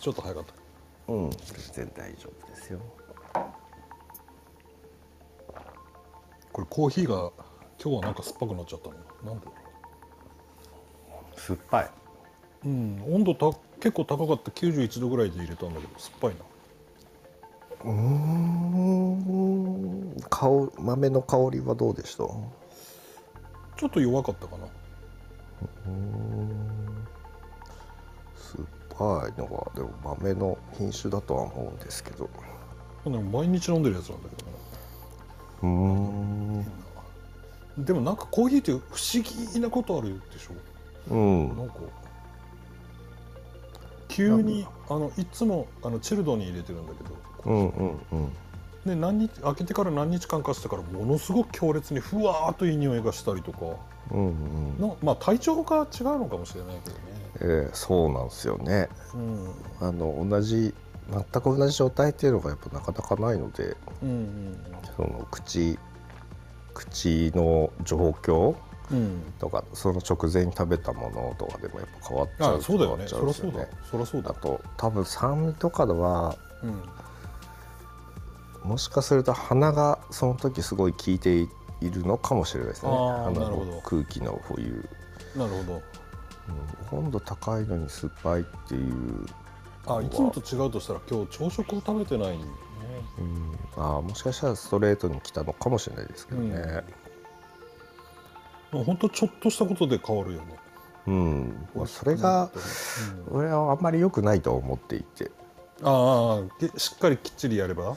ちょっと早かった。うん。全然大丈夫ですよ。これコーヒーが今日はなんか酸っぱくなっちゃったの？なんで？酸っぱい。ううん。温度た結構高かった。91度ぐらいで入れたんだけど酸っぱいな。うーん。香豆の香りはどうでした？ちょっと弱かったかな。酸っぱいのはでも豆の品種だとは思うんですけど。でも毎日飲んでるやつなんだけどね。うーん。でもなんかコーヒーって不思議なことあるでしょ？うん。なんか急にあのいつもあのチルドに入れてるんだけど。うんうんうん。で何日開けてから何日間かしてからものすごく強烈にふわーっといい匂いがしたりとか。うんうん。のまあ体調が違うのかもしれないけどね、えーそうなんですよね。うん、あの同じ全く同じ状態っていうのがやっぱなかなかないのでうんその口口の状況うん。うんとかその直前に食べたものとかでもやっぱ変わっちゃうあそうだよね。そりゃそうだ。そりゃそうだ。あと多分酸味とかではうん。もしかすると鼻がその時すごい効いているのかもしれないですね。鼻の空気の保有、なるほど。うん、温度高いのに酸っぱいっていう、あいつもと違うとしたら今日朝食を食べてないんね。うん、あーもしかしたらストレートに来たのかもしれないですけどね。もうほんとちょっとしたことで変わるよね。うん、まあ、それがうん。俺はあんまり良くないと思っていて。ああけしっかりきっちりやれば？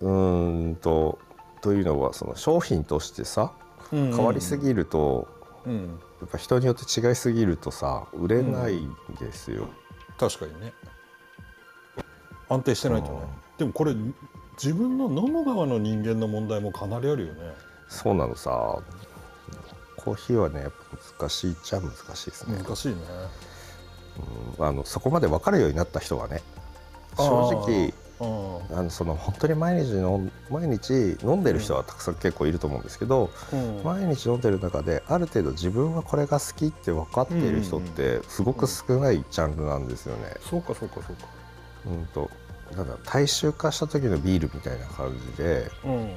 うーんとというのはその商品としてさ変変わりすぎると、うんやっぱ人によって違いすぎるとさ売れないんですよ。確かにね。安定してないとね。でもこれ自分の飲む側の人間の問題もかなりあるよね。そうなのさ。コーヒーはねやっぱ難しいっちゃ難しいですね、難しいね。うん。あのそこまで分かるようになった人はね正直うんあのその本当に毎日の毎日飲んでる人はたくさん結構いると思うんですけど、うん。毎日飲んでる中である程度自分はこれが好きって分かっている人ってすごく少ないジャンルなんですよね。そうかそうかそうか。うんとなんだ大衆化した時のビールみたいな感じでうん。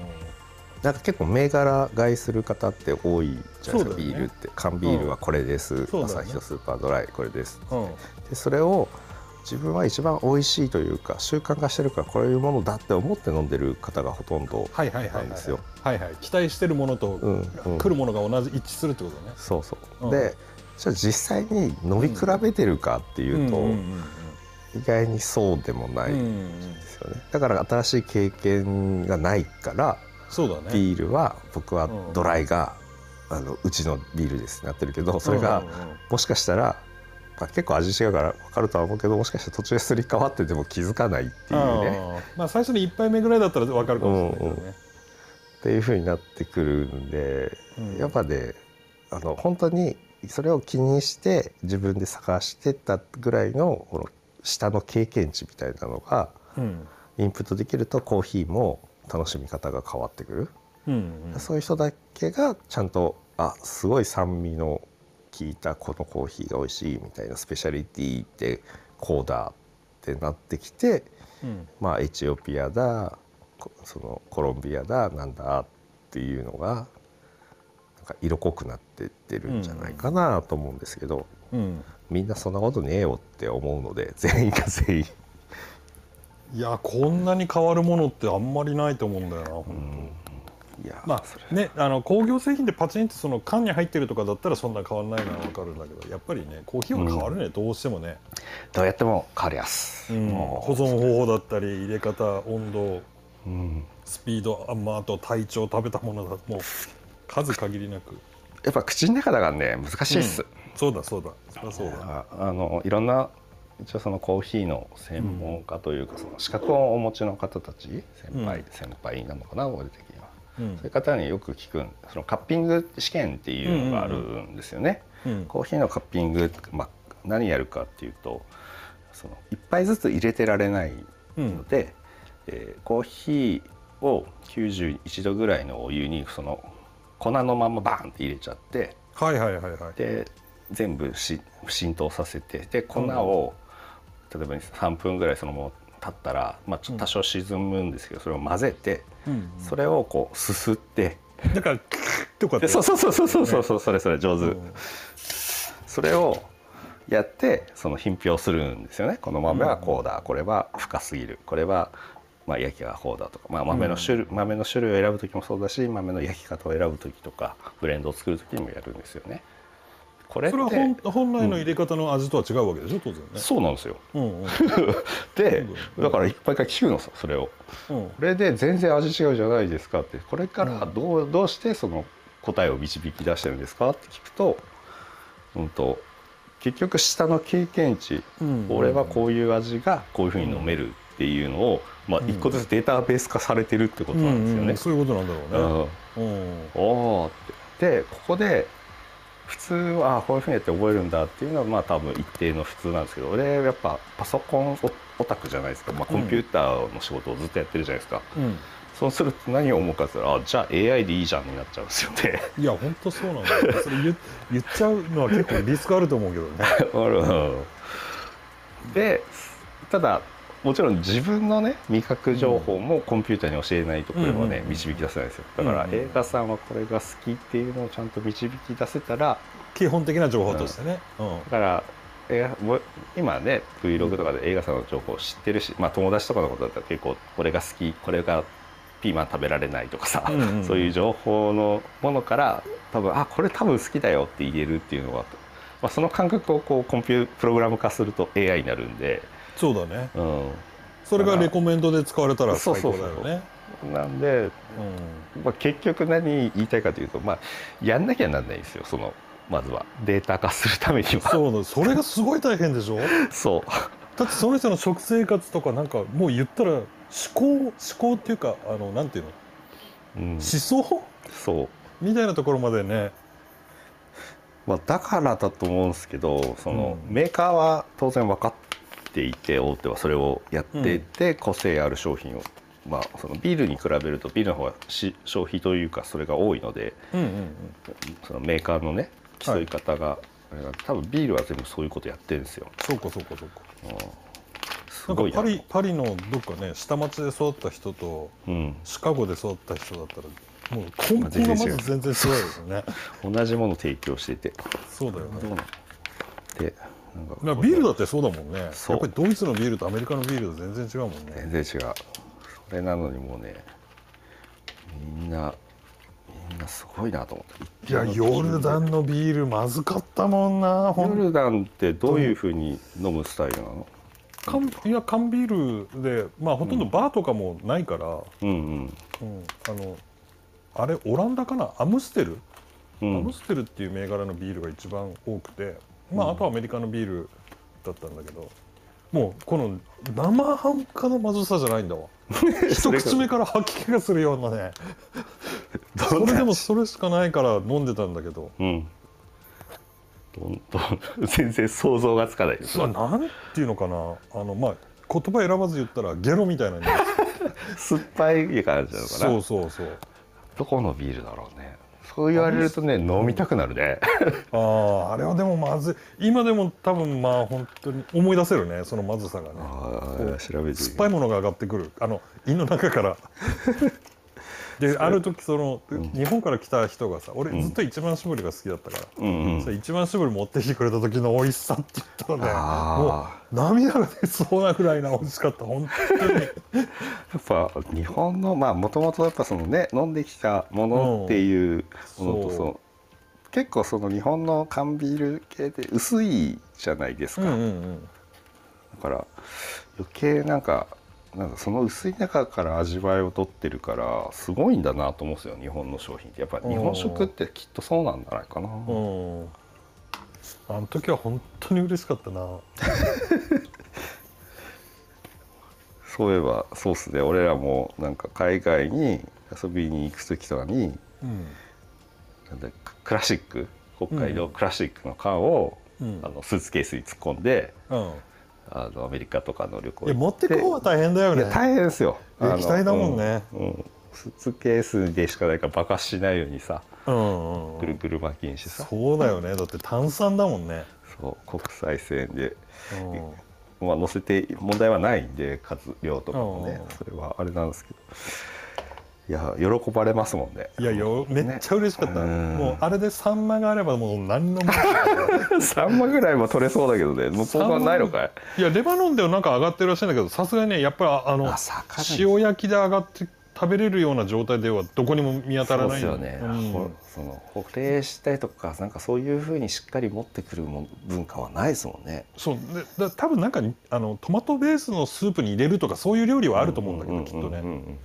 なんか結構銘柄買いする方って多いじゃないですか、ね。ビールって。缶ビールはこれです、そうだよね。朝日とスーパードライこれですうん。でそれを自分は一番美味しいというか習慣化してるからこういうものだって思って飲んでる方がほとんどなんですよ。はいはい。期待してるものとうんうん。来るものが同じ一致するってことね。そうそう、うん。でじゃあ実際に飲み比べてるかっていうと、んん意外にそうでもないうんうんんうんですよね、だから新しい経験がないからそうだね。ビールは僕はうんドライが、あのうちのビールです。ってなってるけどそれがうんうんうん。もしかしたら、まあ、結構味違うから分かるとは思うけどもしかしたら途中ですり替わってても気づかないっていうね。まあ最初に一杯目ぐらいだったら分かるかもしれないけどね、っていう風になってくるんで、うん。やっぱねあの本当にそれを気にして自分で探してたぐらいのこの下の経験値みたいなのがうん。インプットできるとコーヒーも楽しみ方が変わってくる。うんうん。そういう人だけがちゃんとあすごい酸味の効いたこのコーヒーが美味しいみたいなスペシャリティってこうだってなってきてうん。まあエチオピアだこそのコロンビアだなんだっていうのがなんか色濃くなってってるんじゃないかなと思うんですけど、うん。みんなそんなことねえよって思うので 全員が全員。いやこんなに変わるものってあんまりないと思うんだよな本いや当まあねあの工業製品でパチンってその缶に入ってるとかだったらそんな変わらないのは分かるんだけどやっぱりねコーヒーは変わるね、どうしてもね、どうやっても変わりやす。うん。も保存方法だったり入れ方温度ううん。スピードあ,、まあ、あと体調食べたものだもう数限りなく。やっぱ口の中だからね難しいっす。そうだそうだ。そりゃそうだ。ああのいろんな一応そのコーヒーの専門家というか、その資格をお持ちの方たち先輩、うん。先輩なのかな俺的そういう方によく聞くそのカッピング試験っていうのがあるんですよね、うんコーヒーのカッピング、まあ、何やるかっていうとその1杯ずつ入れてられないので、えーコーヒーを91度ぐらいのお湯にその粉のままバーンって入れちゃってはいはいはいはい。で全部し浸透させてで粉を例えば3分ぐらいそのまま経ったら、まあ、多少沈むんですけど、それを混ぜてうんそれをこうすすって。だからクーッとかって。でそうそうそうそうそうそうそうそれそれ上手、うん。それをやってその品評するんですよね。この豆はこうだ、これは深すぎる。これはまあ焼きがこうだとか、まあ、豆の種類、豆の種類を選ぶ時もそうだし豆の焼き方を選ぶ時とかブレンドを作る時にもやるんですよね。これそれは本本来の入れ方の味とは違うわけでしょ？当然ね。そうなんですよ。うんうん。でうんだからいっぱい聞くのさそれを。うん。これで全然味違うじゃないですかって。これからどうどうしてその答えを導き出してるんですかって聞くと,、うん、と結局下の経験値、うん。俺はこういう味がこういうふうに飲めるっていうのを、まあ、うん。一個ずつデータベース化されてるってことうなんですよね。んうん。そういうことなんだろうね。うん。うん。おーって。でここで普通はあこういうふうにやって覚えるんだっていうのはまあ多分一定の普通なんですけど俺やっぱパソコンオオタクじゃないですか、まあ、コンピューターの仕事をずっとやってるじゃないですか、うん。そうすると何を思うかって言ったらあじゃあ AI でいいじゃんになっちゃうんですよね。いや本当そうなんだよ。それ言言っちゃうのは結構リスクあると思うけどね。うんでただもちろん自分のね味覚情報もコンピューターに教えないとこれはね、うん導き出せないんですよ。だから映画さんはこれが好きっていうのをちゃんと導き出せたら基本的な情報としてね。うん。だから映画もう今ね Vlog とかで映画さんの情報を知ってるし、まあ、友達とかのことだったら結構これが好きこれがピーマン食べられないとかさ、うんうんそういう情報のものから多分あこれ多分好きだよって言えるっていうのは、まあ、その感覚をこうコンピュープログラム化すると AI になるんで、そうだね。うん、それがレコメンドで使われたらそう最そうそう高だよねなんで、うん。まあ、結局何言いたいかというと、まあ、やんなきゃなんないんですよそのまずは。データ化するためには。そうだ。それがすごい大変でしょ？そう。だってその人の食生活とかなんかもう言ったら思考思考っていうかあのなんていうの？うん。思想？そう。みたいなところまでね。まあ、だからだと思うんですけどその、うん。メーカーは当然分かっていて大手はそれをやっていて、個性ある商品を、まあ、そのビールに比べるとビールの方がし消費というかそれが多いのでうんうんうん。そのメーカーのね競い方が、多分ビールは全部そういうことやってるんですよ。そうかそうかそうか。うん。すごいパリパリのどっかね下町で育った人とうん、シカゴで育った人だったらもう根本がまず全然違うですよね。同じものを提供していて。そうだよね。どうなの？でなんか。まあビールだってそうだもんね。やっぱりドイツのビールとアメリカのビールと全然違うもんね。全然違う。それなのにもうねみんなみんなすごいなと思って。いやヨルダンのビールまずかったもんなヨルダンってどういうふうに飲むスタイルなの？缶いや缶ビールでまあほとんどバーとかもないから、うんうん。うんあのあれオランダかな？アムステル、うん。アムステルっていう銘柄のビールが一番多くてまああとはアメリカのビールだったんだけどもうこの生半可なまずさじゃないんだわ。一口目から吐き気がするようなね。それでもそれしかないから飲んでたんだけど。うん。どんどん全然想像がつかないですまあなんていうのかな。あのまあ言葉選ばず言ったらゲロみたいな 酸っぱい感じなのかな。そうそうそう。どこのビールだろうねそう言われるとね飲みたくなるね。あああれはでもまずい。今でも多分まあ本当に思い出せるねそのまずさがね。ああ調べて酸っぱいものが上がってくる。あの胃の中からである時その、日本から来た人がさ俺ずっと一番搾りが好きだったから、うん一番搾り持ってきてくれた時の美味しさって言ったらねもあう涙が出そうなぐらいな美味しかった本当に。やっぱ日本のまあもともとやっぱそのね飲んできたものっていうものとそう。結構その日本の缶ビール系って薄いじゃないですか、うんうんうん。だから余計なんかなんかその薄い中から味わいを取ってるからすごいんだなと思うんですよ日本の商品って。やっぱ日本食ってきっとそうなんじゃないかな、うん。あの時は本当に嬉しかったな。そういえばそうっすね。俺らもなんか海外に遊びに行く時とかにうん。なんだクラシック？北海道クラシックの缶を、うん。あのスーツケースに突っ込んでうんあのアメリカとかの旅行いや持ってこうは大変だよね。大変ですよ。液体だもんね。うんうん。スーツケースでしかないから爆発しないようにさ。うんぐるぐる巻きにしてさ。そうだよね。だって炭酸だもんね、そう国際線で。うん。まあ、載せて問題はないんで数量とかもね。うん。それはあれなんですけどいや喜ばれますもんね。いやよめっちゃ嬉しかった、うん。もうあれでサンマがあればもう何のもない。3万ぐらいも取れそうだけどね。向こうはないのかい？いやレバノンではなんか上がってるらしいんだけどさすがにねやっぱりあの塩焼きで上がって食べれるような状態ではどこにも見当たらない。そうですよね、うん。ほその保冷したりとかなんかそういうふうにしっかり持ってくるもん文化はないですもんね。そう。でだ多分なんかあのトマトベースのスープに入れるとかそういう料理はあると思うんだけど、きっとうんうんねうん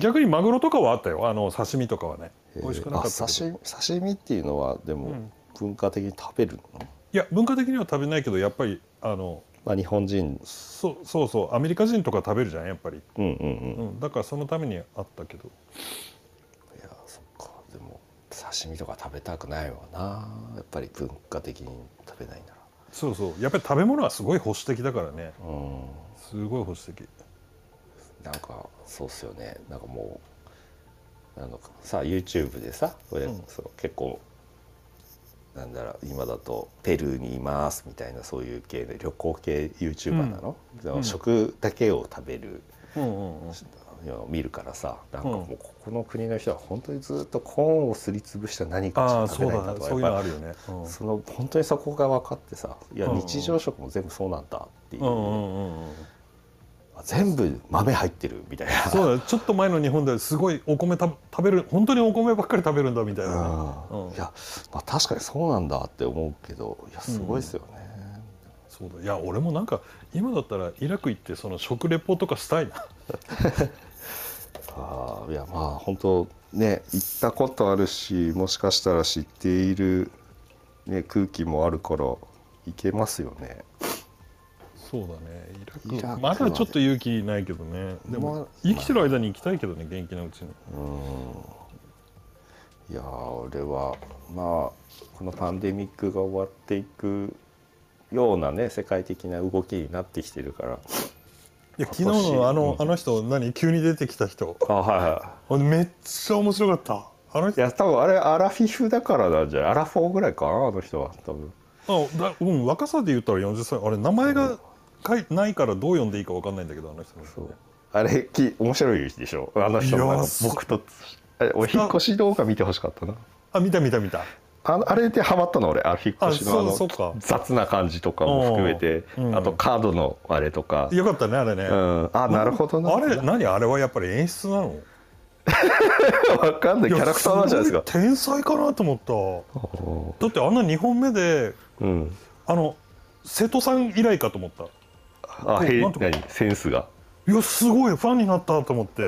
逆にマグロとかはあったよ。あの刺身とかはね。うん美味しくなかったあけど。刺身刺身っていうのはでもうん。文化的に食べるの、いや文化的には食べないけどやっぱりあのまあ、日本人。そそうそう。アメリカ人とか食べるじゃんやっぱり、うんうんうん。うん、だからそのためにあったけど。いやそっか。でも刺身とか食べたくないわな。やっぱり文化的に食べないなそうそう。やっぱり食べ物はすごい保守的だからね。らうん。すごい保守的なんかそうっすよね。なんかもうあのさ YouTube でさうん。結構なんだろう今だとペルーにいますみたいなそういう系で旅行系 YouTuber なの,、うん。食だけを食べるうんうんうん。見るからさなんかうん。もうここの国の人は本当にずっとコーンをすりつぶした何かしか食べないんだとかやっぱのあるよね、うん。その本当にそこが分かってさいやうんうん。日常食も全部そうなんだっていう、うんうんうんうん。あ全部豆入ってるみたいな。そうだちょっと前の日本ですごいお米た食べる本当にお米ばっかり食べるんだみたいな。ね、うん。うん。いや、まあ、確かにそうなんだって思うけどいやすごいですよね、そうだ。いや俺もなんか今だったらイラク行ってその食レポとかしたいな。ああいやまあ本当ね行ったことあるしもしかしたら知っている、ね、空気もあるから行けますよねそうだね。イラク。まだちょっと勇気ないけどね。でも、まあ生きてる間に行きたいけどね元気なうちに。いやー俺はまあこのパンデミックが終わっていくようなね世界的な動きになってきてるから。いや昨日のあの,、あの人何？急に出てきた人。あはいはあめっちゃ面白かった。あのいい人や多分あれアラフィフだからなんじゃない？アラフォーぐらいかなあの人は多分。あだ、うん、若さで言ったら40歳。あれ名前がかいないからどう呼んでいいか分かんないんだけどあの人の。そう。あれき面白いでしょ？あの人の僕とお引っ越し動画見てほしかったな。あ見た見た見た。あのあれでハマったの俺。あ引っ越しの雑な感じとかも含めて、うんあとカードのあれとか、よかったねあれね、うん、あなるほどな。あれ何？あれはやっぱり演出なの？わかんない。キャラクターなんじゃないですか？天才かなと思った。おだってあんな2本目でーうん。あの瀬戸さん以来かと思ったあへ何センスが。いやすごいファンになったと思って。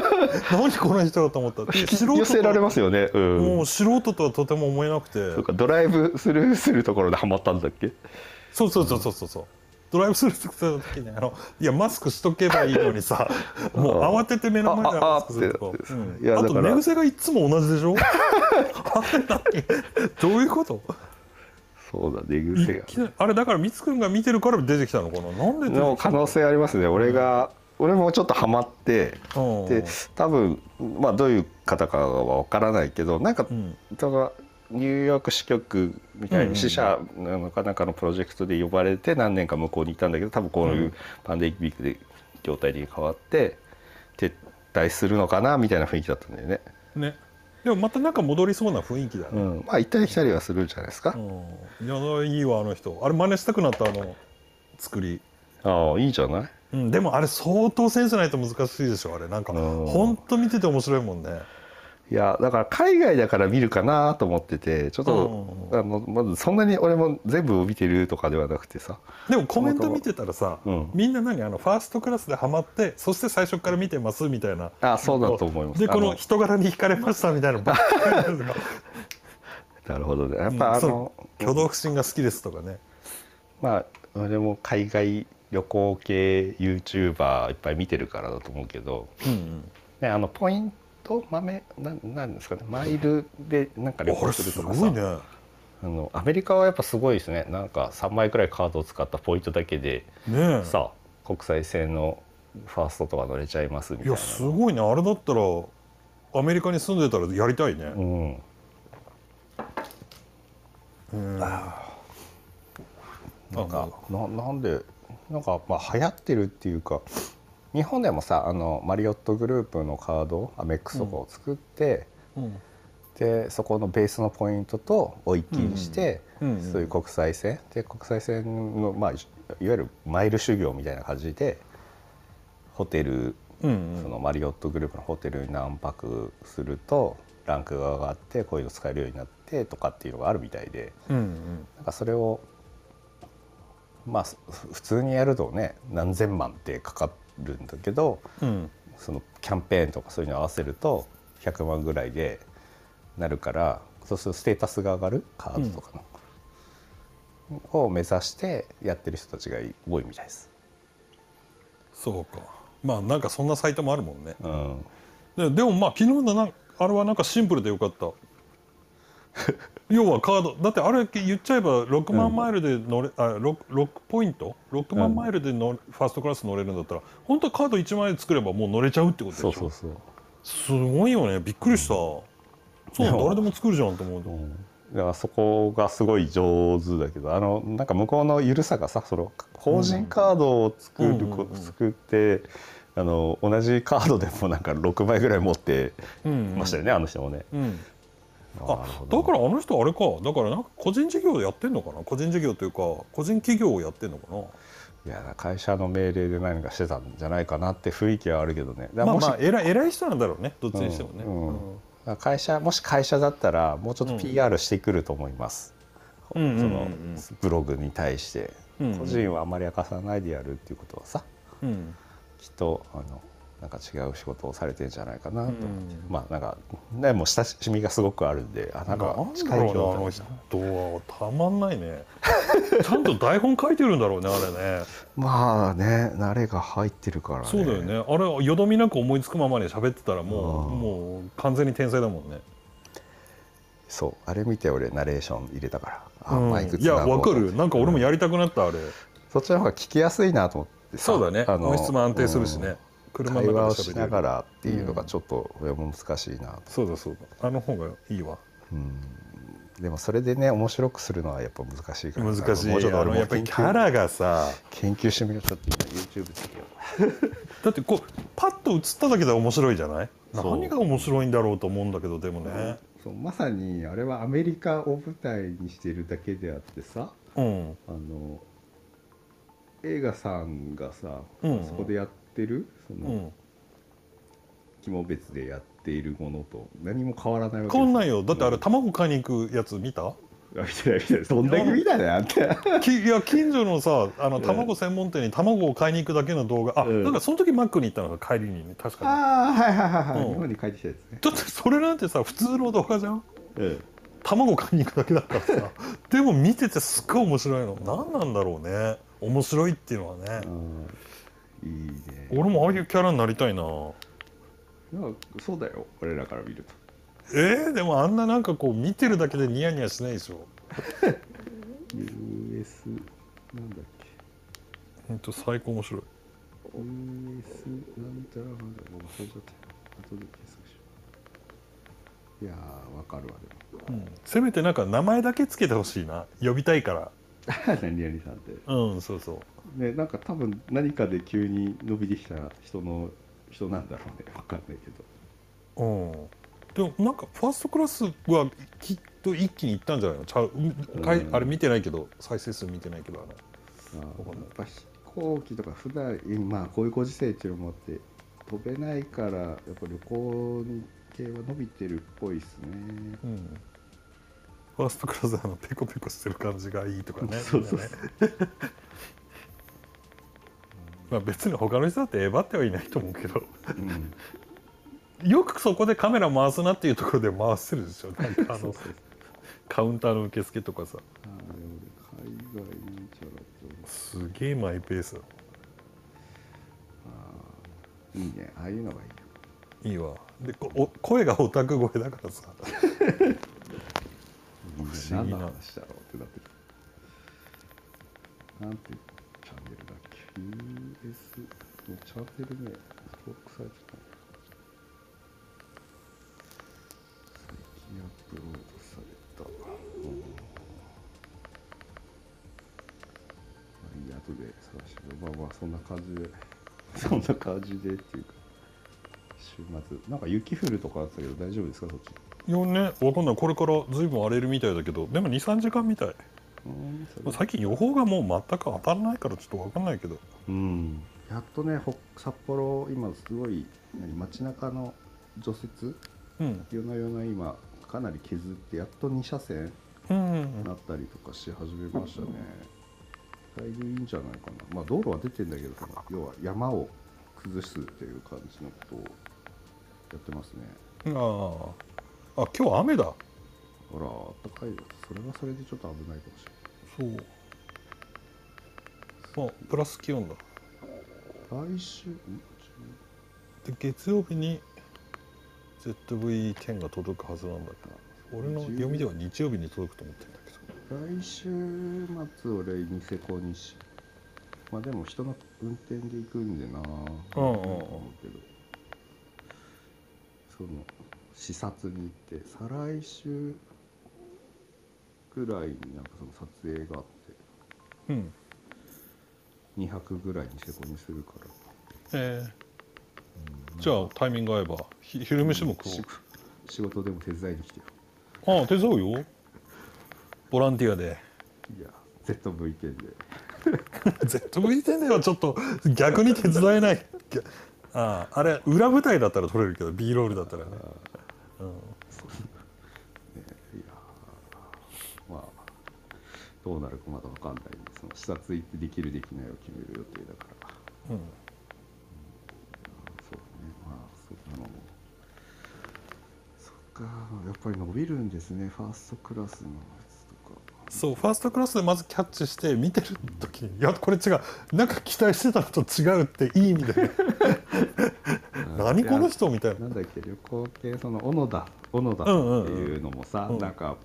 何この人だと思った。引き寄せられますよね。うん。もう素人とはとても思えなくて。そうかドライブスルーするところでハマったんだっけ？そうそうそうそうそうそう。ドライブスルーする時にあのいやマスクしとけばいいのにさ もう慌てて目の前でマスクするとああと寝癖がいつも同じでしょ？どういうこと？そうだ寝い癖があれだからみつくんが見てるから出てきたのかな？なんでの？可能性ありますね。俺が、俺もちょっとハマってうん。で多分まあどういう方かは分からないけどなんか、うん。ニューヨーク支局みたいうんうんうん。に支社のかなんかのプロジェクトで呼ばれて何年か向こうにいたんだけど多分こういうパンデミックで業態に変わって撤退するのかなみたいな雰囲気だったんだよね。ねでもまたなんか戻りそうな雰囲気だね、うん、まあ行ったり来たりはするんじゃないですか。うん、いやいいわあの人。あれ真似したくなったあの作り、ああいいじゃない。うん、でもあれ相当センスないと難しいでしょあれ。なんかうん。ほんと見てて面白いもんねいやだから海外だから見るかなと思っててちょっと、うん。あのまずそんなに俺も全部を見てるとかではなくてさ。でもコメント見てたらさ、うん。みんな何あのファーストクラスでハマってそして最初から見てますみたいな。あそうだと思います。でこあのの人柄に惹かれましたみたいなのばっかり。なるほどね。やっぱあう。ん挙動不審が好きですとかね。まあ俺も海外旅行系 YouTuber いっぱい見てるからだと思うけど、うんね、あのポイント豆なんなんですかねマイルでなんか旅行すするとかさ。ごいね。あのアメリカはやっぱすごいですね。なんか3枚くらいカードを使ったポイントだけでねえ。さ国際線のファーストとか乗れちゃいますみたいないやすごいね。あれだったらアメリカに住んでたらやりたいね。うん。うんなんかあななんでなんかまあ流行ってるっていうか日本でもさあのマリオットグループのカードアメックスとかを作って、うん。でそこのベースのポイントとを一気にして、うんうん。そういう国際線。で国際線の、まあ、いいわゆるマイル修行みたいな感じでホテルうんうん。そのマリオットグループのホテルに何泊するとランクが上がってこういうの使えるようになってとかっていうのがあるみたいでうんうん。なんかそれをまあふ普通にやるとね何千万ってかかるんだけどうん。そのキャンペーンとかそういうの合わせると100万ぐらいでなるからそうするとステータスが上がるカードとかの、を目指してやってる人たちが多いみたいです。そうか。まあなんかそんなサイトもあるもんね。うん、ででもまあ昨日のなあれはなんかシンプルでよかった 要はカードだってあれ言っちゃえば6万マイルで乗れ、あ 6, 6ポイント？6万マイルで乗るファーストクラス乗れるんだったら本当はカード1枚作ればもう乗れちゃうってことでしょ？そうそうそう。すごいよね。びっくりした、そうでも誰でも作るじゃんと思うと、だからそこがすごい上手だけどあのなんか向こうの緩さがさその法人カードを作るこ、うん作ってあの同じカードでもなんか6枚ぐらい持ってうんましたよね、あの人もね。うんああだからあの人あれか。だからなんか個人事業でやってんのかな？個人事業というか個人企業をやってんのかな？いや会社の命令で何かしてたんじゃないかなって雰囲気はあるけどね。まあまあ偉い偉い人なんだろうね。どっちにしてもね、うんうん。うん。会社もし会社だったらもうちょっと PR してくると思います。うんそのブログに対して、うん。個人はあまり明かさないでやるっていうことはさ。うん。きっとあのなんか違う仕事をされてるんじゃないかなと思って、うん。まあなんかねもう親しみがすごくあるんであなんか近いな人。はたまんないね。ちゃんと台本書いてるんだろうねあれね。まあね慣れが入ってるからね。そうだよね。あれよどみなく思いつくままに喋ってたらもううん。もう完全に天才だもんね。そう。あれ見て俺ナレーション入れたから。あ、うん。マイクいやわかる。なんか俺もやりたくなったあれ。そっちの方が聞きやすいなと思ってさ。そうだね。音質も安定するしね。うん車会話をの中で喋れるしながらっていうのがちょっと俺も難しいなと、そうだそうだ。あの方がいいわ。うん。でもそれでね面白くするのはやっぱ難しいから。難しい。もうちょっと俺もやっぱりキャラがさ研究してみようちょっと今 YouTube だってこうパッと映っただけで面白いじゃない？何が面白いんだろうと思うんだけどでもうねそうまさにあれはアメリカを舞台にしてるだけであってさうん。あの映画さんがさ、うん。うんそこでやってるその、うん。肝別でやっているものと何も変わらないわけ変わんないよ。だってあれうん。卵買いに行くやつ見た？あ見てない見てない。どんだけ見たねあんた。きいや近所のさあのうん。卵専門店に卵を買いに行くだけの動画。あ、うん。なんかその時マックに行ったのが帰りにね確かに。ああはいはいはいはい、うん。日本に帰ってきたやつね、だってそれなんてさ普通の動画じゃん。うん。卵買いに行くだけだからさ。でも見ててすっごい面白いの。何なんだろうね。面白いっていうのはね。うんいいね。俺もああいうキャラになりたいな。なんかそうだよ。俺らから見ると。えー、でもあんななんかこう見てるだけでニヤニヤしないでしょ。US なんだっけ？ほんと最高面白い。OS なんちゃらなんだもう。忘れちゃった後で検索しよう。いやーわかるわうん。せめてなんか名前だけつけてほしいな。呼びたいから。で も何々さんって。うんそうそうねなんか多分何かで急に伸びてきた人の人なんだろうね。わかんないけど。うん。でもなんかファーストクラスはきっと一気にいったんじゃないの？ちゃう？うん。あれ見てないけど再生数見てないけど。あれあやっぱ飛行機とか普段まあこういうご時世っていうのもあって飛べないからやっぱ旅行に系は伸びてるっぽいですね。うん。ファーストクラスあのペコペコしてる感じがいいとかね。そうそうそうまあ別に他の人だってえばってはいないと思うけど。うん。よくそこでカメラ回すなっていうところで回してるでしょ。なんかあのカウンターの受付とかさ。すげえマイペースいいね。ああいうのがいいよ。いいわ。でこお声がオタク声だからさ。不思議な話だろうってなってる。なんてチャンネ US のチャンネルね。登録されてた最近アップロードされた、うん。あまあそんな感じで。そんな感じでっていうか。週末。なんか雪降るとかあったけど大丈夫ですかそっち？いやねわかんない。これからずいぶん荒れるみたいだけど。でも23時間みたい。うん最近予報がもう全く当たらないからちょっとわかんないけど。うん。やっとねほ札幌今すごい何街中の除雪？うん。夜な夜な今かなり削ってやっと2車線うん。なったりとかし始めましたね。だいぶいいんじゃないかな。まあ道路は出てんだけど要は山を崩すっていう感じのことをやってますね。あああ今日雨だあらあったかいよ。それはそれでちょっと危ないかもしれそう。あプラス気温だ。ない来週？んで月曜日に ZV-10 が届くはずなんだけど俺の読みでは日曜日に届くと思ってるんだけど。来週末俺ニセコにし。まあでも人の運転で行くんでなうんうんうん。思うけど。その視察に行って再来週ぐらいになんかその撮影があって。うん。2泊ぐらいニセコにするから。え。ー、じゃあタイミング合えばひ昼飯も食し仕事でも手伝いに来てよ。おうああ手伝うよ。ボランティアで。いや ZV-10 で。ZV-10 ではちょっと逆に手伝えない。あああれ裏舞台だったら撮れるけど B ロールだったらねいやーまあどうなるかまだわかんない。んでその視察行ってできるできないを決める予定だから。うん。そうね。まあそんなのもそっか。やっぱり伸びるんですね。ファーストクラスのやつとか。そうファーストクラスでまずキャッチして見てる時に「いやこれ違う。なんか期待してたのと違う」っていい意味で。何この人みたいな。なんだっけ旅行系その小野田小野田っていうのもさ、うんうん。なんか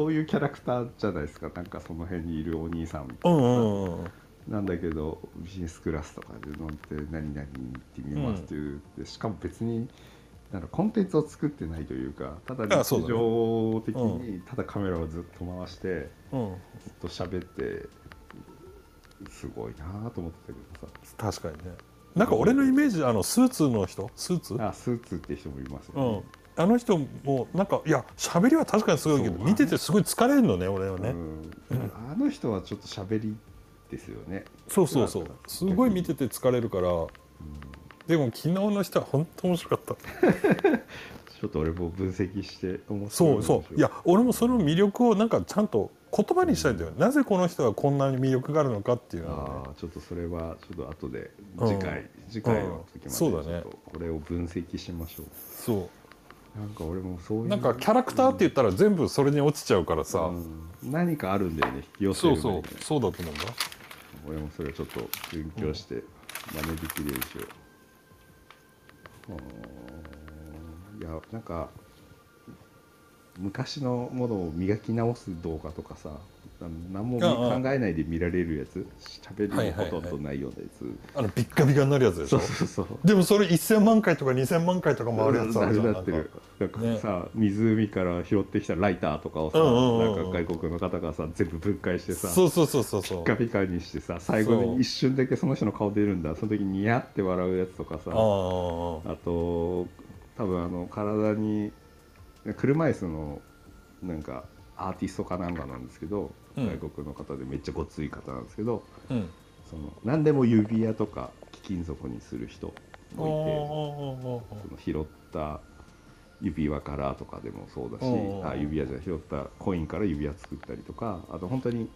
そういうキャラクターじゃないですか。なんかその辺にいるお兄さんみたういなさ、んうんうん。なんだけどビジネスクラスとかで乗って何々に行ってみますっていう、でしかも別になんかコンテンツを作ってないというかただ日常的にただカメラをずっと回してうん。ずっと喋ってすごいなと思ってたけど確かにね。なんか俺のイメージあのスーツの人？スーツ？さあスーツって人もいますよね。うん、あの人もなんかいや喋りは確かにすごいけど見ててすごい疲れるのね俺はね、うん。あの人はちょっと喋りですよね。そうそうそう。すごい見てて疲れるからでも昨日の人は本当面白かった。ちょっと俺も分析してそうそう。いや俺もその魅力をなんかちゃんと言葉にしたいんだよ、なぜこの人はこんなに魅力があるのかっていうのはね。ああちょっとそれはちょっと後でうん。次回、次回の時までうん。そうだね。ちょっとこれを分析しましょう。そなんか俺もそういううなんかキャラクターって言ったら全部それに落ちちゃうからさ、うん。何かあるんだよね。引き寄せそうそうそうだと思うんだ。俺もそれをちょっと勉強して真似できるようにしよう、うんいやなんか昔のものを磨き直す動画とかさ何もああ。考えないで見られるやつ喋りはいはいはい。もほとんどないようなやつ、あのビッカビカになるやつでしょ？そうそうそう。でもそれ1000万回とか2000万回とか回るやつあるじゃん。なってる。なんか。ねさ、湖から拾ってきたライターとかをさ、うんうんなんか外国の方がさ全部分解してさそうそうそうそうそう。ピカピカにしてさ最後に一瞬だけその人の顔出るんだ。その時にニヤって笑うやつとかさ。あああと多分あの体に車椅子のなんかアーティストかなんかなんですけど、うん。外国の方でめっちゃごつい方なんですけどうん。その何でも指輪とか貴金属にする人あもいてその拾った指輪からとかでもそうだしうんあ指輪じゃ拾ったコインから指輪作ったりとかあと本当に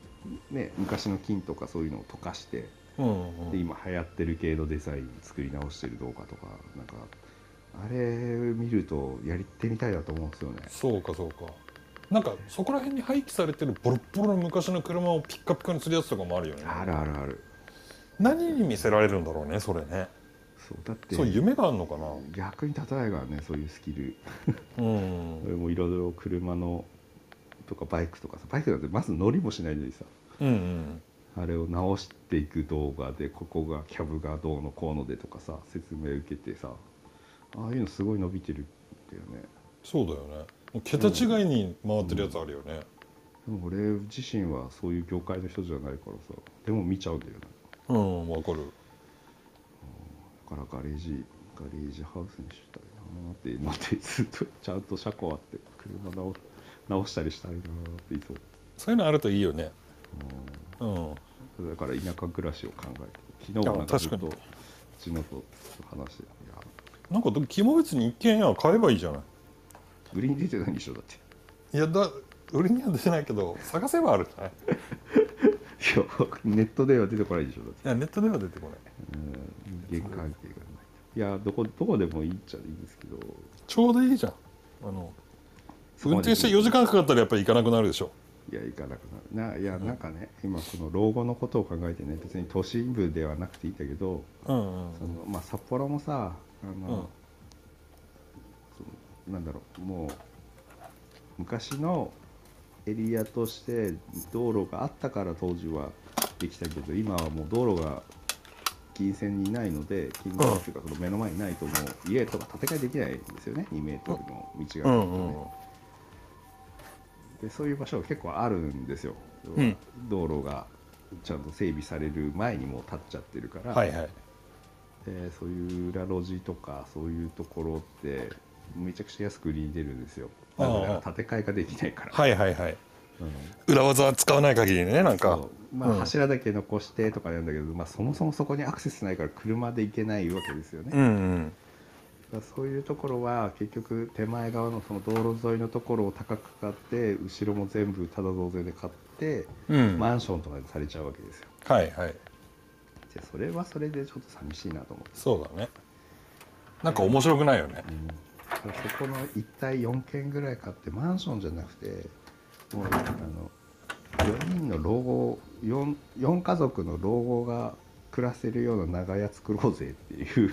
ね昔の金とかそういうのを溶かしてで今流行ってる系のデザイン作り直してる動画とかなんかあれ見るとやってみたいなと思うんですよね。そうかそうか。なんかそこら辺に廃棄されてるボロッボロの昔の車をピッカピカにするやつとかもあるよね。あるあるある。何に見せられるんだろうねそれね。そうだってそう夢があるのかな？逆に立たないからねそういうスキル。うん。俺もいろいろ車のとかバイクとかさ。バイクなんてまず乗りもしないのにさ。うんうん。あれを直していく動画でここがキャブがどうのこうのでとかさ説明受けてさああいうのすごい伸びてるんだよね。そうだよね。もう桁違いに回ってるやつあるよね、でも俺自身はそういう業界の人じゃないからさでも見ちゃうんだよね。うんわかる。からガレージガレージハウスにしたいなっていうのでずっとちゃんと車庫あって車直直したりしたいなっていつも。そういうのあるといいよね。うん。うん。だから田舎暮らしを考えて昨日もなんかずっとうちのと話していやなんか肝別に一軒家買えばいいじゃない。売りに出てないんでしょだって。いやだ売りには出てないけど探せばあるじゃない。いいやネットでは出てこないでしょだって。やネットでは出てこない。うん。人間関係がないいやどこどこでもいいっちゃいいんですけど。ちょうどいいじゃん。あの運転して4時間かかったらやっぱり行かなくなるでしょ。いや行かなくなる。ないやなんかね今その老後のことを考えてね別に都心部ではなくていいんだけどうんうん。そのまあ札幌もさあの、うん。なんだろうもう昔のエリアとして道路があったから当時はできたけど今はもう道路が近線にないので近所っていうかその目の前にないともう家とか建て替えできないんですよね2メートルの道があるとね、うんうんうん。でそういう場所が結構あるんですよ、うん。道路がちゃんと整備される前にもう立っちゃってるから、はいはいでそういう裏路地とかそういうところってめちゃくちゃ安く売りに出るんですよ。ああなぜなら建て替えができないから、はいはいはい。うん。裏技は使わない限りねなんか。まあ、うん。柱だけ残してとかなんだけど、まあ、そもそもそこにアクセスないから車で行けないわけですよね、うんうん。そういうところは結局手前側のその道路沿いのところを高く買って後ろも全部ただ増税で買って、うん。マンションとかにされちゃうわけですよ。はいはいでそれはそれでちょっと寂しいなと思って、そうだね。なんか面白くないよね。うん、そこの一体4軒ぐらい買ってマンションじゃなくてもうあの4人の老後 4, 4家族の老後が暮らせるような長屋作ろうぜっていう。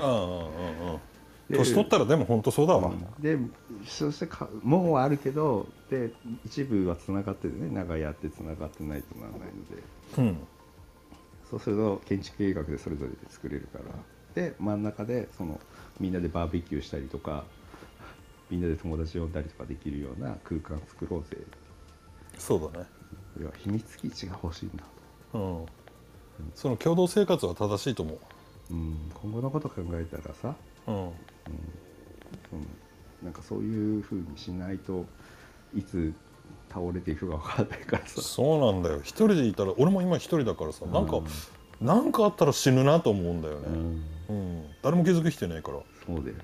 年取ったらでも本当そうだわ。でそしてか門はあるけどで一部はつながってるね長屋ってつながってないとならないので。うんそうすると建築計画でそれぞれで作れるから。で真ん中でそのみんなでバーベキューしたりとかみんなで友達呼んだりとかできるような空間作ろうぜ。そうだね。これは秘密基地が欲しいんだと、うん。その共同生活は正しいと思う。ん、今後のこと考えたらさ。ううん。そのなんかそういうふうにしないといつ倒れていくか分からないからさ。そうなんだよ。一人でいたら俺も今一人だからさなんかなんかあったら死ぬなと思うんだよね。うん。うん。誰も気づく人いないから。そうだよね。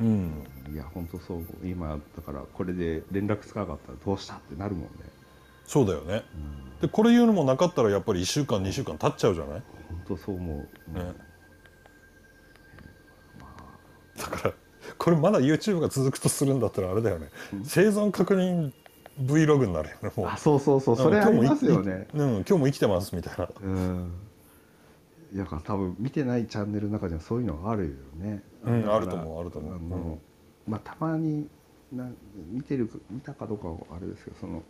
うん。いや本当そう。今だからこれで連絡つかなかったらどうしたってなるもんね、そうだよね。でこれ言うのもなかったらやっぱり1週間2週間経っちゃうじゃない？本当そう思う、ね。だからこれまだ YouTube が続くとするんだったらあれだよね。生存確認 Vlog になるよねもう。あそうそうそう。それありますよね。うん今日も生きてますみたいな。うん。いや多分見てないチャンネルの中にはそういうのがあるよね、うんあると思うあると思う。あのうん。まあたまにな見てる見たかどうかはあれですけどその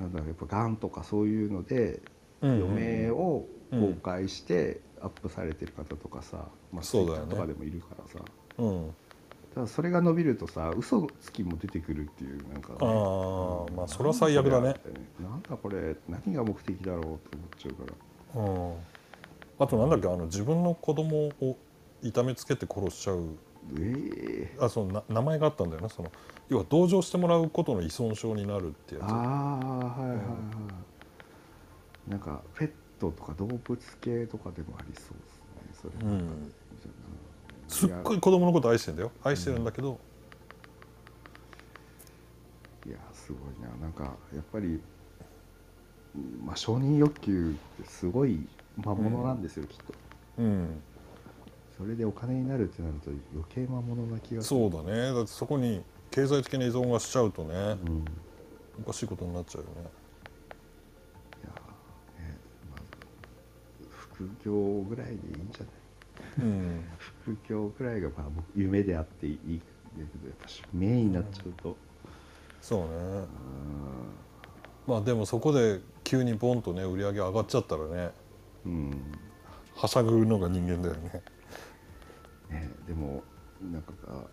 なんだろうやっぱがんとかそういうので余命を公開してアップされてる方とかさ、まあ、そうだよね。とかでもいるからさ。うんただそれが伸びるとさ嘘つきも出てくるっていうなんか、ね、ああまあそれは最悪だね。なんだこれ何が目的だろうって思っちゃうから。うん。あとなんだっけあの自分の子供を痛めつけて殺しちゃう。ええあそのな名前があったんだよねその要は同情してもらうことの依存症になるってやつ。ああはいはいはい、なんかペットとか動物系とかでもありそうですね。それ、うんすっごい子供のこと愛してんだよ。愛してるんだけど、いやすごいな。なんかやっぱり、まあ、承認欲求ってすごい魔物なんですよ、きっと。うん、それでお金になるってなると余計魔物な気がする。そうだね。だってそこに経済的な依存がしちゃうとね、うん。おかしいことになっちゃうよね。いやねまあ副業ぐらいでいいんじゃない？うん副業ぐらいがまあ僕夢であっていいんだけどやっぱしメインになっちゃうと、そうね。うんまあでもそこで急にボンとね売り上げ上がっちゃったらね。うんはしゃぐのが人間だよね。ね、でもなんかが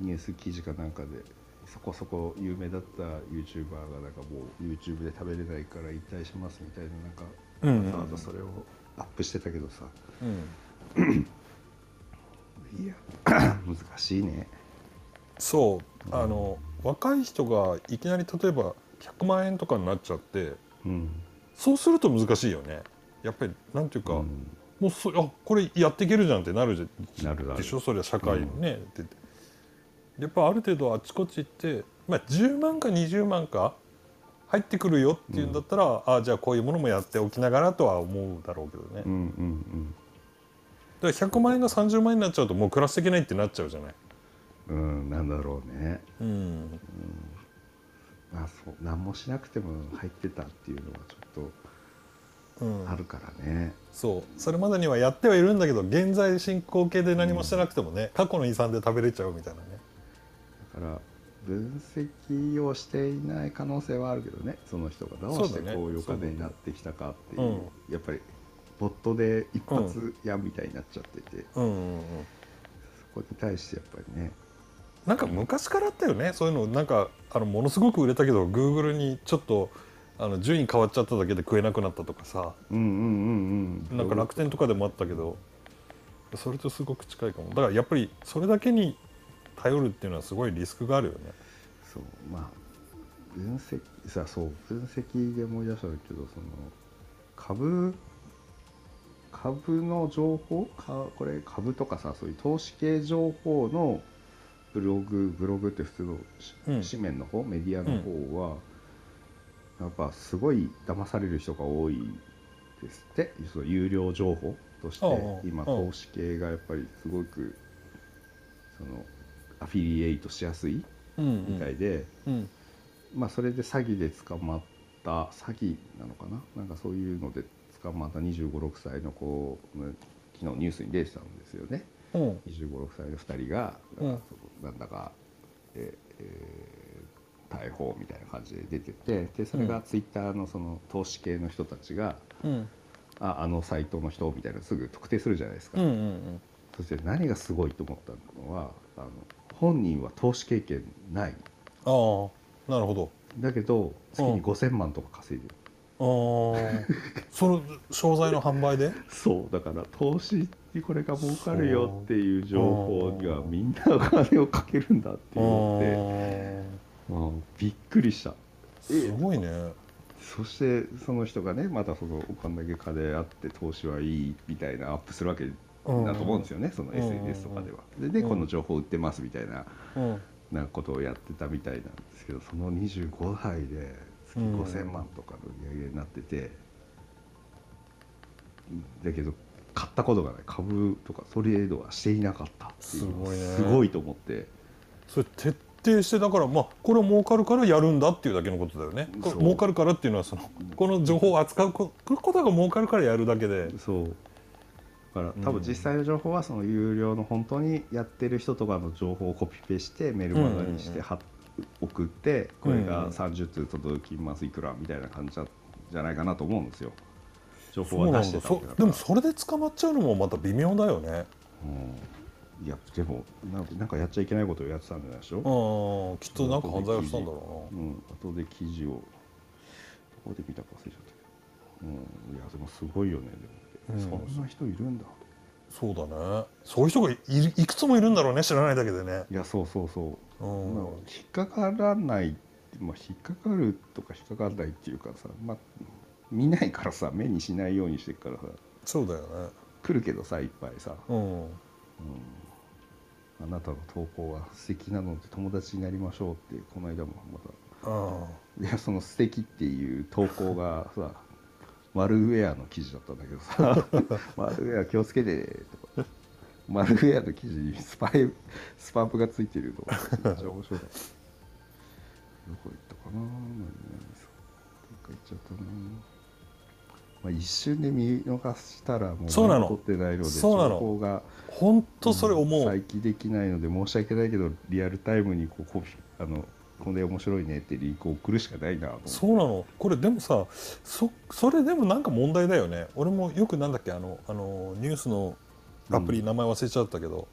ニュース記事かなんかでそこそこ有名だった YouTuber がなんかもう YouTube で食べれないから引退しますみたいななんか、うんうんうん。わざわざそれをアップしてたけどさ。うん。いや 難しいね。そう。あの若い人がいきなり例えば100万円とかになっちゃってうん。そうすると難しいよね。やっぱりなんていうか、うん。もうそあこれやっていけるじゃんってなるじゃなるなる。でしょ？それは社会ね、でやっぱある程度あちこち行って、まあ、10万か20万か入ってくるよっていうんだったら、あじゃあこういうものもやっておきながらとは思うだろうけどね、うんうんだから100万円が30万円になっちゃうともう暮らしていけないってなっちゃうじゃない？うんうんなんだろうね。うん。まあそう何もしなくても入ってたっていうのはちょっうん。とあるからね、そう。それまでにはやってはいるんだけど現在進行形で何もしてなくてもね、過去の遺産で食べれちゃうみたいなね。だから分析をしていない可能性はあるけどね。その人がどうしてこういうお金になってきたかっていう。そうだね。やっぱりボットで一発やみたいになっちゃってて、うんうんうん。そこに対してやっぱりね。なんか昔からあったよね。そういうのなんかあのものすごく売れたけどグーグルにちょっとあの順位変わっちゃっただけで食えなくなったとかさ。うんうんうんうん。なんか楽天とかでもあったけどそれとすごく近いかも。だからやっぱりそれだけに頼るっていうのはすごいリスクがあるよね。そうまあ分析さそう分析で思い出したけどその株株の情報？かこれ株とかさそういう投資系情報のブログブログって普通のしうん。紙面の方、メディアの方は、やっぱすごい騙される人が多いですって。その有料情報として今投資系がやっぱりすごくそのアフィリエイトしやすいうんみたいで、うん。まあそれで詐欺で捕まった詐欺なのかな？なんかそういうので捕まった2 5 6歳の子ね昨日ニュースに出てたんですよね。うん。2 5 6歳の2人が、うん。なんかそのなんだか、ええー逮捕みたいな感じで出ててでそれがツイッターのその投資系の人たちが、うん。ああのサイトの人みたいなのすぐ特定するじゃないですか、うんうん。そして何がすごいと思ったのはあの本人は投資経験ない。ああなるほど。だけど月にうん。5000万とか稼いでる、ああ。その商材の販売で？そう。だから投資にこれが儲かるよっていう情報にはみんなお金をかけるんだっていうのって、うん、びっくりした。すごいね。そしてその人がねまたそのお金だけ金あって投資はいいみたいなアップするわけだと思うんですよね、その SNS とかでは。でこの情報売ってますみたいなうん。なことをやってたみたいなんですけどその25歳で月うん。5000万とかの売り上げになってて、だけど買ったことがない。株とかトレードはしていなかったっていう。すごいね。すごいと思って。それ徹底してだからまあこれは儲かるからやるんだっていうだけのことだよね。儲かるからっていうのはそのこの情報を扱うこことが儲かるからやるだけで。そう。だから多分実際の情報はその有料の本当にやってる人とかの情報をコピペしてメルマガにしては送ってこれが30通届きますいくらみたいな感じじゃないかなと思うんですよ。情報は出してたでもそれで捕まっちゃうのもまた微妙だよね。うん。いやでもなんかなんかやっちゃいけないことをやってたんじゃないでしょ、うんきっとなんか犯罪をしたんだろうん、後で記事をどこで見たか忘れちゃったけど、うん、いやでもすごいよねでも、うんそんな人いるんだ。そうだね。そういう人がいるいくつもいるんだろうね知らないだけでね。いやそうそうそう。うん。まあ、引っかからない、まあ、引っかかるとか引っかからないっていうかさ、まあ、見ないからさ目にしないようにしてるからさ。そうだよね。来るけどさいっぱいさ、うん。あなたの投稿は素敵なので友達になりましょうってこの間もまあたいやその素敵っていう投稿がさマルウェアの記事だったんだけどさ。マルウェア気をつけてとかマルウェアの記事にスパイスパンプがついてるの。めっちゃ面白い。どこ行ったかな。どっか行っちゃったな。まあ一瞬で見逃したらもうそうなの。撮ってないのでそうなの。情報が本当それ思う、再起できないので申し訳ないけどリアルタイムにこうコピあのこれ面白いねってリンクを送るしかないなそうなの？これでもさそそれでもなんか問題だよね。俺もよくなんだっけ？あのあのニュースのアプリ、うん名前忘れちゃったけど。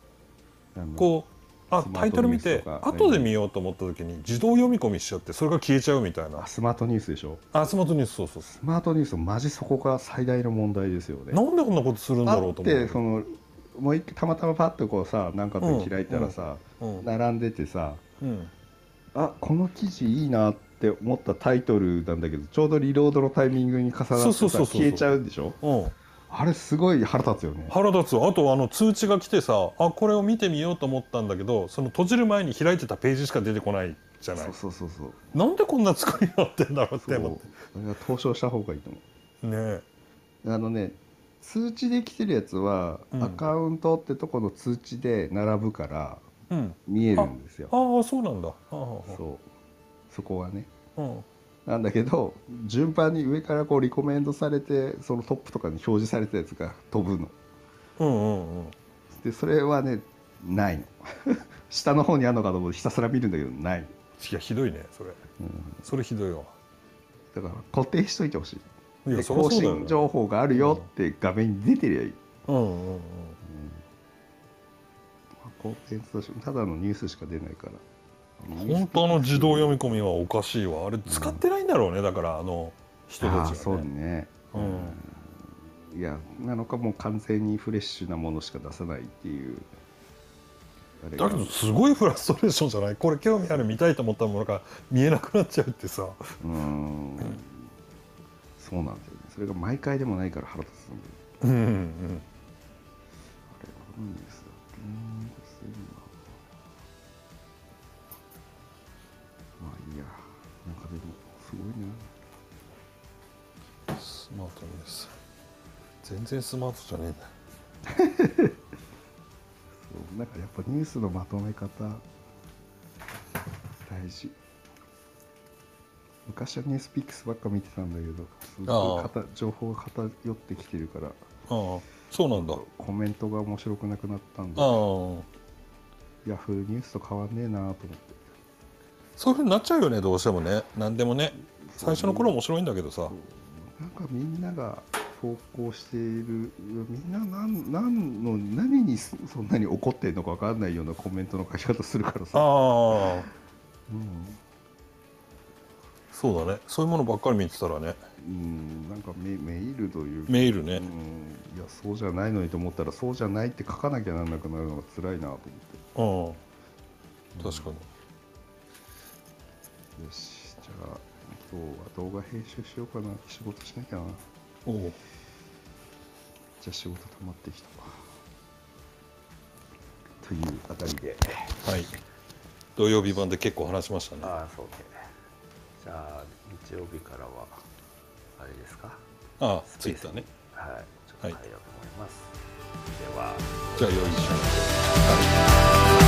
こうあタイトル見て後で見ようと思った時に自動読み込みしちゃってそれが消えちゃうみたいな。あスマートニュースでしょ？あスマートニュースそうそうそスマートニュースマジそこが最大の問題ですよね。うなんでこんなことするんだろうと思ってそのもう一回たまたまパッとこうさなんかで開いたらさ、うん。並んでてさうんあこの記事いいなって思ったタイトルなんだけどちょうどリロードのタイミングに重なってそうそうそうそうさ消えちゃうんでしょ？うん。あれすごい腹立つよね。腹立つ。わあとあの通知が来てさあこれを見てみようと思ったんだけどその閉じる前に開いてたページしか出てこないじゃない。そうそうそうそう。なんでこんな作りになってんだろうって思っそれは投書した方がいいと思てね。うあのね通知で来てるやつは、うん。アカウントってとこの通知で並ぶからうん見えるんですよ。ああそうなんだ。そう。そこはね。うん。なんだけど順番に上からこうリコメンドされてそのトップとかに表示されたやつが飛ぶの。うんうんうん。でそれはねないの。下の方にあるのかと思ってひたすら見るんだけどない。いやひどいねそれ。それひどいわ。だから固定しといてほしい。いやで更新情報があるよって画面に出てりゃいい、うんうんうんコンテンツとしてただのニュースしか出ないから。本当の自動読み込みはおかしいわ。あれ使ってないんだろうね。だからあの人たちがね。そうね。うん。いやなのかもう完全にフレッシュなものしか出さないっていう。だけどすごいフラストレーションじゃない？これ興味ある見たいと思ったものが見えなくなっちゃうってさ。うーん。そうなんだよね。それが毎回でもないから腹立つんだようんうんあれ何ですだっけスマートニュース。全然スマートじゃねえんだ。なんかやっぱニュースのまとめ方大事。昔はニュースピックスばっか見てたんだけどすごい情報が偏ってきてるから。ああ。そうなんだ。あコメントが面白くなくなったんで。あヤフーニュースと変わんねえなと思って。そういうふうになっちゃうよねどうしてもね。何でもね。最初の頃面白いんだけどさなんかみんなが投稿しているみんな何何の何にそそんなに怒ってるのか分かんないようなコメントの書き方するからあさ、あうん。そうだね。そういうものばっかり見てたらね。うん、なんかメメールというか。メールね。うん、いやそうじゃないのにと思ったらそうじゃないって書かなきゃなんなくなるのが辛いなと思って。うん。確かに。よしじゃあ今日は動画編集しようかな。仕事しなきゃな。おう。じゃあ仕事溜まってきたわ。というあたりで。はい。土曜日版で結構話しましたね。ああそうね。じゃあ日曜日からはあれですか？ああツイッターね。はい。ちょっと変えようと思います、では。じゃあ良い週末をはい